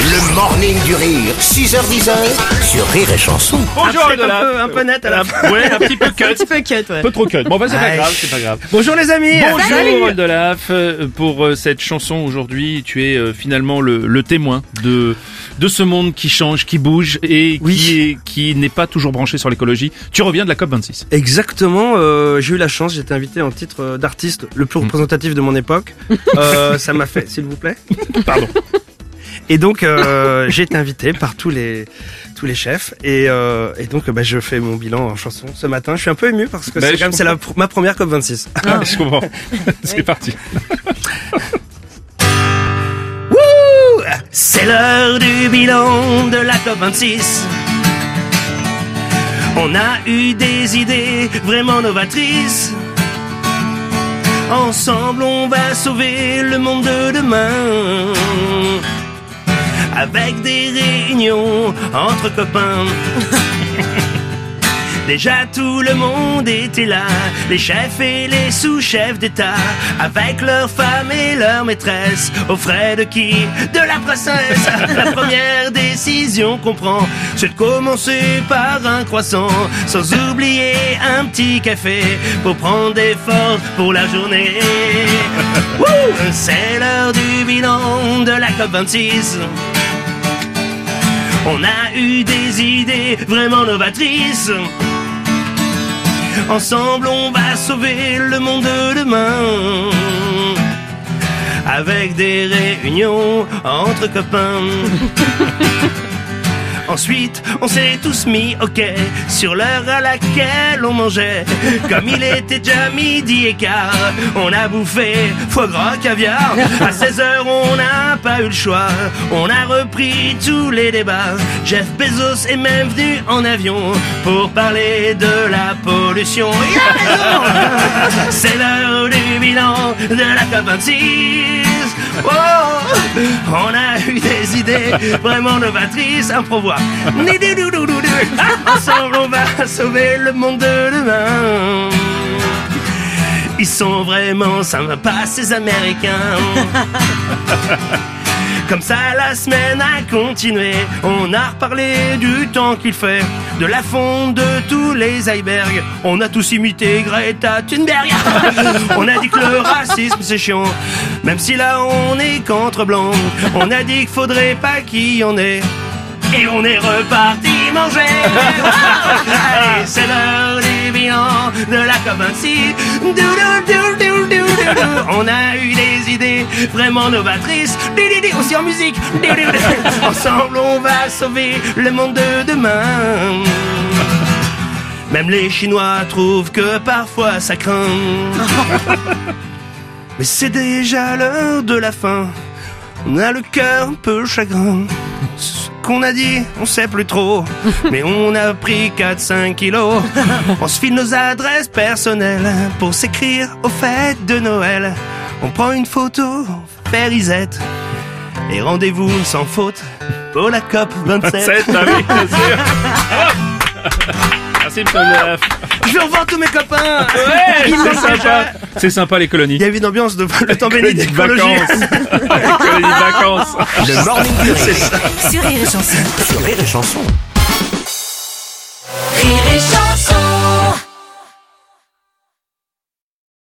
Le morning du rire, 6h10 sur Rire et Chanson. Bonjour un, peu, un peu, un peu net à la fin. Ouais, un petit peu cut. Un petit peu cut, ouais. Un peu trop cut. Bon, bah, c'est pas Aïe. grave, c'est pas grave. Bonjour les amis. Bonjour Oldelaf, Euh, pour euh, cette chanson aujourd'hui, tu es euh, finalement le, le témoin de de ce monde qui change, qui bouge et Oui. qui est qui n'est pas toujours branché sur l'écologie. Tu reviens de la COP 26. Exactement, euh, j'ai eu la chance, j'ai été invité en titre euh, d'artiste le plus représentatif de mon époque. Euh, ça m'a fait, s'il vous plaît. Pardon. Et donc euh, j'ai été invité par tous les tous les chefs et, euh, et donc bah, je fais mon bilan en chanson ce matin. Je suis un peu ému parce que Bah, c'est quand même c'est la pr- ma première COP 26. Je comprends. c'est parti. Wouh C'est l'heure du bilan de la COP26. On a eu des idées vraiment novatrices. Ensemble, on va sauver le monde de demain. Avec des réunions entre copains. Déjà tout le monde était là, les chefs et les sous-chefs d'État, avec leurs femmes et leurs maîtresses, aux frais de qui? De la princesse La première décision qu'on prend, c'est de commencer par un croissant, sans oublier un petit café, pour prendre des forces pour la journée. Wouh c'est l'heure du bilan de la COP26. On a eu des idées vraiment novatrices. Ensemble, on va sauver le monde de demain. Avec des réunions entre copains. Ensuite, on s'est tous mis ok sur l'heure à laquelle on mangeait. Comme il était déjà midi et quart, on a bouffé foie gras, caviar. À 16 heures, on n'a pas eu le choix. On a repris tous les débats. Jeff Bezos est même venu en avion pour parler de la pollution. C'est l'heure du bilan de la COP26. Oh, on a eu des idées vraiment novatrices à. Ensemble, on va sauver le monde de demain. Ils sont vraiment sympas, ces Américains. Comme ça, la semaine a continué. On a reparlé du temps qu'il fait, de la fonte de tous les icebergs. On a tous imité Greta Thunberg. on a dit que le racisme c'est chiant, même si là on est contre blanc. On a dit qu'il faudrait pas qu'il y en ait. Et on est reparti manger. Allez, c'est l'heure du bilan de la COP26. Dou, dou, dou, dou, dou, dou, dou. On a eu des idées vraiment novatrices. Aussi en musique. Ensemble, on va sauver le monde de demain. Même les Chinois trouvent que parfois ça craint. Mais c'est déjà l'heure de la fin. On a le cœur un peu chagrin. Ce qu'on a dit, on sait plus trop. Mais on a pris 4-5 kilos. On se file nos adresses personnelles pour s'écrire aux fêtes de Noël. On prend une photo, fait risette. Et rendez-vous sans faute pour la COP 27. C'est ah oui, bien sûr. Euh, Je vais tous mes copains. C'est sympa. Les colonies. Il y avait une ambiance de temps béni vacances. les colonies de vacances. Ça. Sur Rire et Chanson. Sur